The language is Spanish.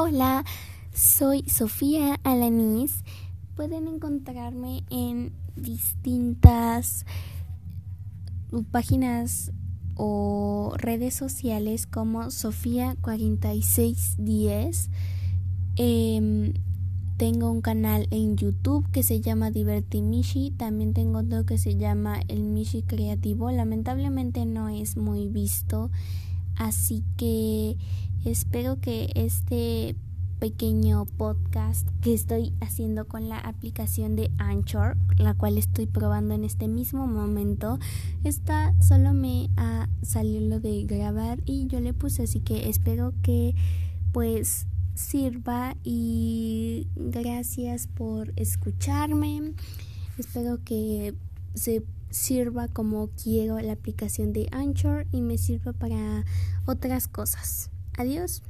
Hola, soy Sofía Alanis. Pueden encontrarme en distintas páginas o redes sociales como Sofía4610. Em, tengo un canal en YouTube que se llama Divertimishi. También tengo otro que se llama El Mishi Creativo. Lamentablemente no es muy visto. Así que espero que este pequeño podcast que estoy haciendo con la aplicación de Anchor, la cual estoy probando en este mismo momento, está solo me ha salido lo de grabar y yo le puse, así que espero que pues sirva y gracias por escucharme. Espero que se sirva como quiero la aplicación de Anchor y me sirva para otras cosas. Adiós.